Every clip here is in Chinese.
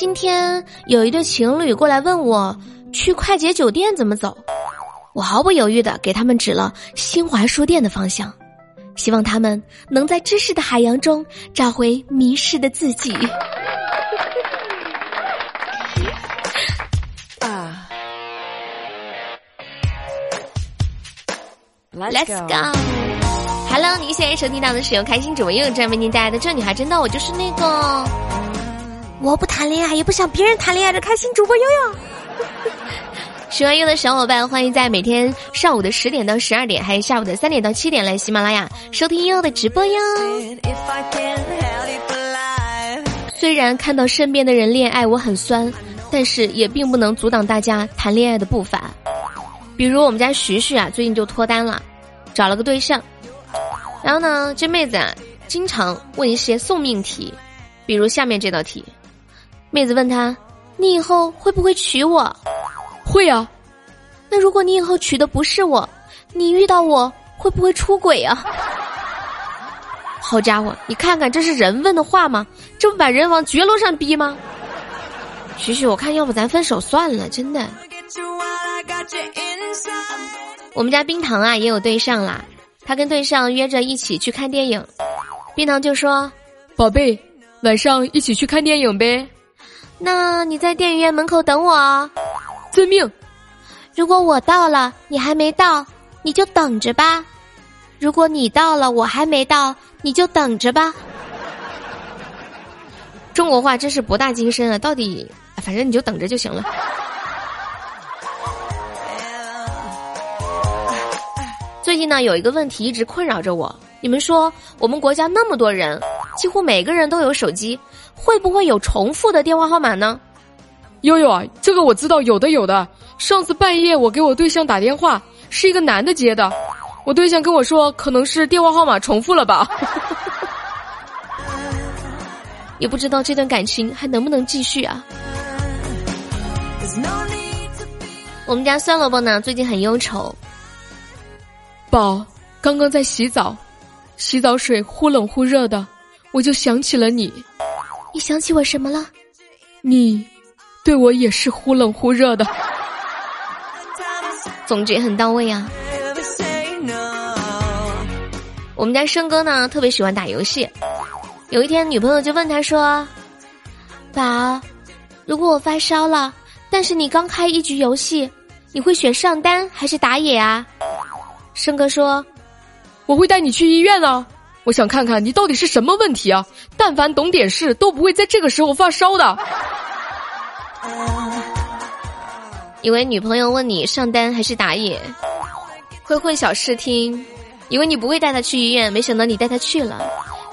今天有一对情侣过来问我去快捷酒店怎么走，我毫不犹豫的给他们指了新华书店的方向，希望他们能在知识的海洋中找回迷失的自己。啊，Let's go！Hello，您现在收听到的是由开心主播悠悠站为您带来的《这女孩真逗我就是那个》。我不谈恋爱，也不想别人谈恋爱的开心主播悠悠。喜欢悠的小伙伴，欢迎在每天上午的十点到十二点，还有下午的三点到七点来喜马拉雅收听悠悠的直播哟。虽然看到身边的人恋爱我很酸，但是也并不能阻挡大家谈恋爱的步伐。比如我们家徐徐啊，最近就脱单了，找了个对象。然后呢，这妹子啊，经常问一些送命题，比如下面这道题。妹子问他：“你以后会不会娶我？”“会啊。”“那如果你以后娶的不是我，你遇到我会不会出轨啊？” 好家伙，你看看这是人问的话吗？这不把人往绝路上逼吗？许许，我看要不咱分手算了，真的。我们家冰糖啊也有对象啦，他跟对象约着一起去看电影，冰糖就说：“宝贝，晚上一起去看电影呗。”那你在电影院门口等我，遵命。如果我到了，你还没到，你就等着吧；如果你到了，我还没到，你就等着吧。中国话真是博大精深啊！到底，反正你就等着就行了。最近呢，有一个问题一直困扰着我。你们说，我们国家那么多人，几乎每个人都有手机。会不会有重复的电话号码呢？悠悠啊，这个我知道，有的有的。上次半夜我给我对象打电话，是一个男的接的，我对象跟我说，可能是电话号码重复了吧。也不知道这段感情还能不能继续啊。我们家酸萝卜呢，最近很忧愁。宝，刚刚在洗澡，洗澡水忽冷忽热的，我就想起了你。你想起我什么了？你对我也是忽冷忽热的，总结很到位啊。我们家生哥呢，特别喜欢打游戏。有一天，女朋友就问他说：“宝，如果我发烧了，但是你刚开一局游戏，你会选上单还是打野啊？”生哥说：“我会带你去医院啊。”我想看看你到底是什么问题啊！但凡懂点事，都不会在这个时候发烧的。以为女朋友问你上单还是打野，会混淆视听。以为你不会带他去医院，没想到你带他去了。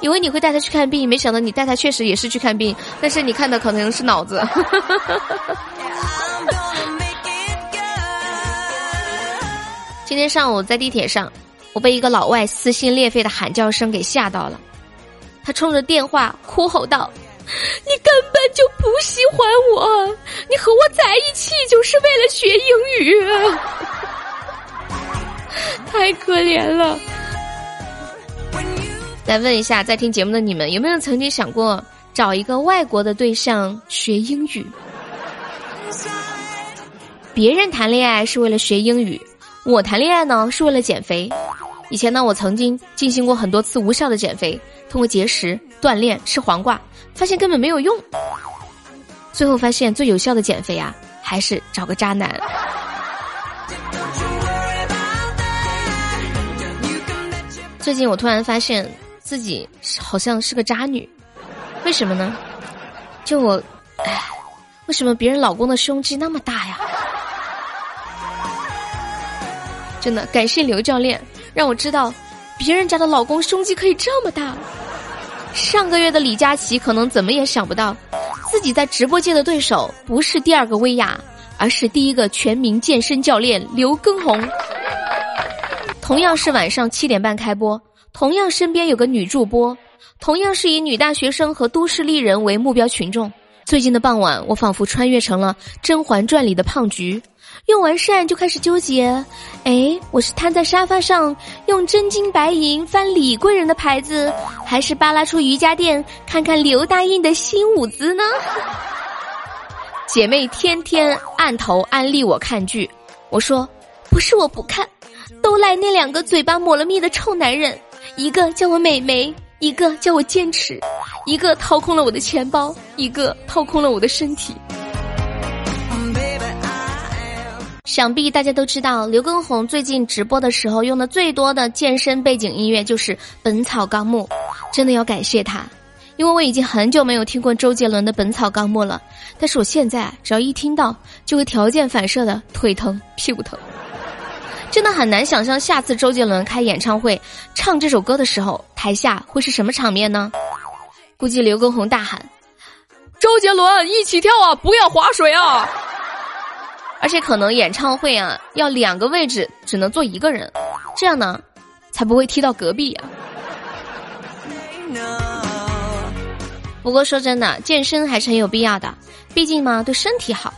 以为你会带他去看病，没想到你带他确实也是去看病，但是你看的可能是脑子。今天上午在地铁上。我被一个老外撕心裂肺的喊叫声给吓到了，他冲着电话哭吼道：“你根本就不喜欢我，你和我在一起就是为了学英语，太可怜了。”来问一下，在听节目的你们，有没有曾经想过找一个外国的对象学英语？别人谈恋爱是为了学英语，我谈恋爱呢是为了减肥。以前呢，我曾经进行过很多次无效的减肥，通过节食、锻炼、吃黄瓜，发现根本没有用。最后发现最有效的减肥啊，还是找个渣男。最近我突然发现自己好像是个渣女，为什么呢？就我，哎，为什么别人老公的胸肌那么大呀？真的，感谢刘教练。让我知道，别人家的老公胸肌可以这么大。上个月的李佳琦可能怎么也想不到，自己在直播界的对手不是第二个薇娅，而是第一个全民健身教练刘畊宏。同样是晚上七点半开播，同样身边有个女助播，同样是以女大学生和都市丽人为目标群众。最近的傍晚，我仿佛穿越成了《甄嬛传》里的胖菊。用完膳就开始纠结，哎，我是瘫在沙发上用真金白银翻李贵人的牌子，还是扒拉出瑜伽垫看看刘大印的新舞姿呢？姐妹天天按头安利我看剧，我说不是我不看，都赖那两个嘴巴抹了蜜的臭男人，一个叫我美眉，一个叫我坚持，一个掏空了我的钱包，一个掏空了我的身体。想必大家都知道，刘畊宏最近直播的时候用的最多的健身背景音乐就是《本草纲目》，真的要感谢他，因为我已经很久没有听过周杰伦的《本草纲目》了。但是我现在只要一听到，就会条件反射的腿疼、屁股疼，真的很难想象下次周杰伦开演唱会唱这首歌的时候，台下会是什么场面呢？估计刘畊宏大喊：“周杰伦，一起跳啊，不要划水啊！”而且可能演唱会啊，要两个位置只能坐一个人，这样呢，才不会踢到隔壁呀。不过说真的，健身还是很有必要的，毕竟嘛，对身体好。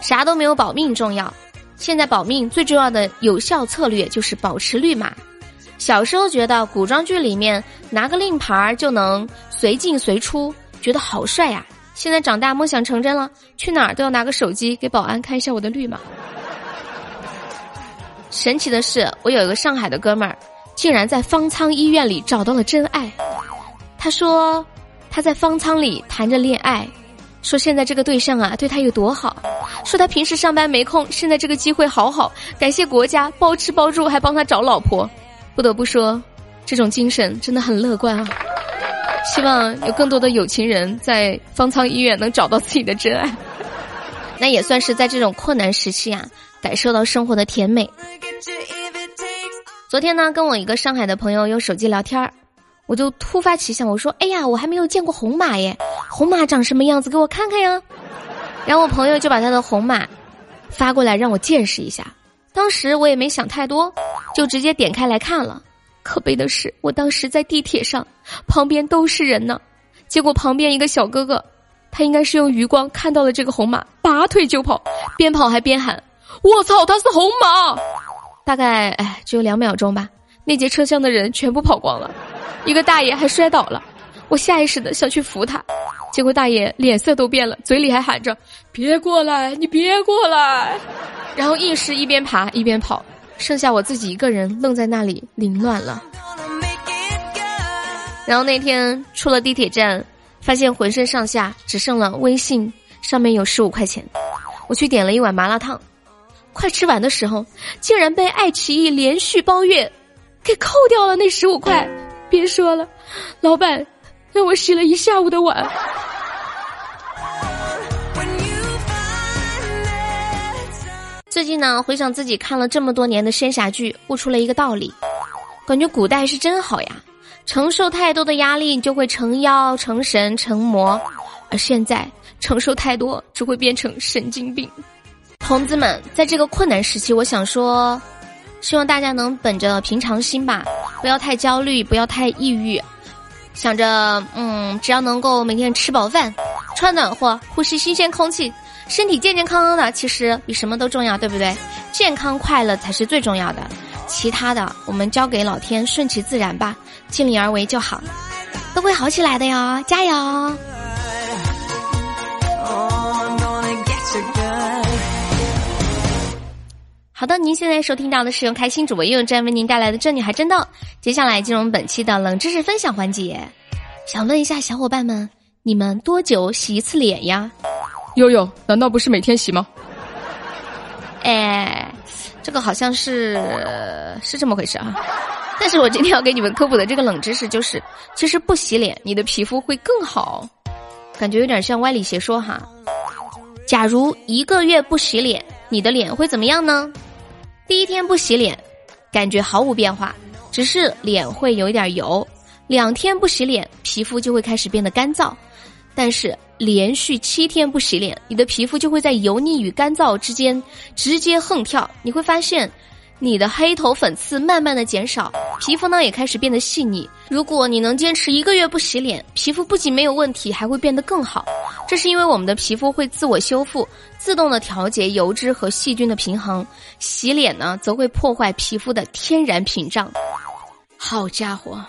啥都没有保命重要，现在保命最重要的有效策略就是保持绿码。小时候觉得古装剧里面拿个令牌就能随进随出，觉得好帅呀。现在长大梦想成真了，去哪儿都要拿个手机给保安看一下我的绿码。神奇的是，我有一个上海的哥们儿，竟然在方舱医院里找到了真爱。他说他在方舱里谈着恋爱，说现在这个对象啊对他有多好，说他平时上班没空，现在这个机会好好，感谢国家包吃包住还帮他找老婆。不得不说，这种精神真的很乐观啊。希望有更多的有情人在方舱医院能找到自己的真爱，那也算是在这种困难时期啊，感受到生活的甜美。昨天呢，跟我一个上海的朋友用手机聊天儿，我就突发奇想，我说：“哎呀，我还没有见过红马耶，红马长什么样子？给我看看呀。”然后我朋友就把他的红马发过来让我见识一下。当时我也没想太多，就直接点开来看了。可悲的是，我当时在地铁上，旁边都是人呢。结果旁边一个小哥哥，他应该是用余光看到了这个红马，拔腿就跑，边跑还边喊：“我操，他是红马！”大概哎，只有两秒钟吧。那节车厢的人全部跑光了，一个大爷还摔倒了。我下意识的想去扶他，结果大爷脸色都变了，嘴里还喊着：“别过来，你别过来！”然后硬是一边爬一边跑。剩下我自己一个人愣在那里，凌乱了。然后那天出了地铁站，发现浑身上下只剩了微信上面有十五块钱，我去点了一碗麻辣烫，快吃完的时候，竟然被爱奇艺连续包月给扣掉了那十五块。别说了，老板让我洗了一下午的碗。最近呢，回想自己看了这么多年的仙侠剧，悟出了一个道理，感觉古代是真好呀。承受太多的压力，你就会成妖、成神、成魔；而现在承受太多，只会变成神经病。同志们，在这个困难时期，我想说，希望大家能本着平常心吧，不要太焦虑，不要太抑郁，想着，嗯，只要能够每天吃饱饭、穿暖和、呼吸新鲜空气。身体健健康康的，其实比什么都重要，对不对？健康快乐才是最重要的，其他的我们交给老天，顺其自然吧，尽力而为就好，都会好起来的哟，加油！好的，您现在收听到的是由开心主播悠悠站为您带来的《这女孩真逗》，接下来进入本期的冷知识分享环节，想问一下小伙伴们，你们多久洗一次脸呀？悠悠，难道不是每天洗吗？哎，这个好像是是这么回事啊。但是我今天要给你们科普的这个冷知识就是，其实不洗脸，你的皮肤会更好。感觉有点像歪理邪说哈。假如一个月不洗脸，你的脸会怎么样呢？第一天不洗脸，感觉毫无变化，只是脸会有一点油。两天不洗脸，皮肤就会开始变得干燥。但是连续七天不洗脸，你的皮肤就会在油腻与干燥之间直接横跳。你会发现，你的黑头粉刺慢慢的减少，皮肤呢也开始变得细腻。如果你能坚持一个月不洗脸，皮肤不仅没有问题，还会变得更好。这是因为我们的皮肤会自我修复，自动的调节油脂和细菌的平衡。洗脸呢，则会破坏皮肤的天然屏障。好家伙！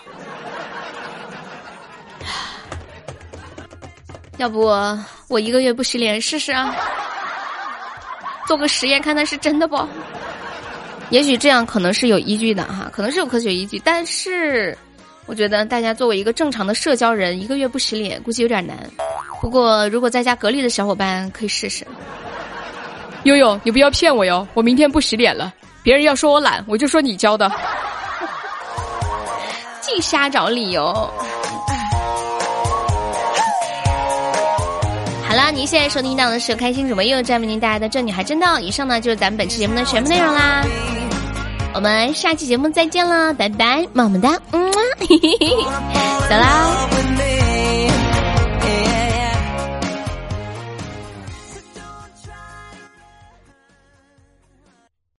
要不我一个月不洗脸试试啊？做个实验看看是真的不？也许这样可能是有依据的哈，可能是有科学依据，但是我觉得大家作为一个正常的社交人，一个月不洗脸估计有点难。不过如果在家隔离的小伙伴可以试试。悠悠，你不要骗我哟，我明天不洗脸了。别人要说我懒，我就说你教的。净瞎找理由。好了，您现在收听到的是开心主播又在为您带来的《这女孩真道》。以上呢就是咱们本期节目的全部内容啦。我们下期节目再见了，拜拜，么么哒，嗯，走啦。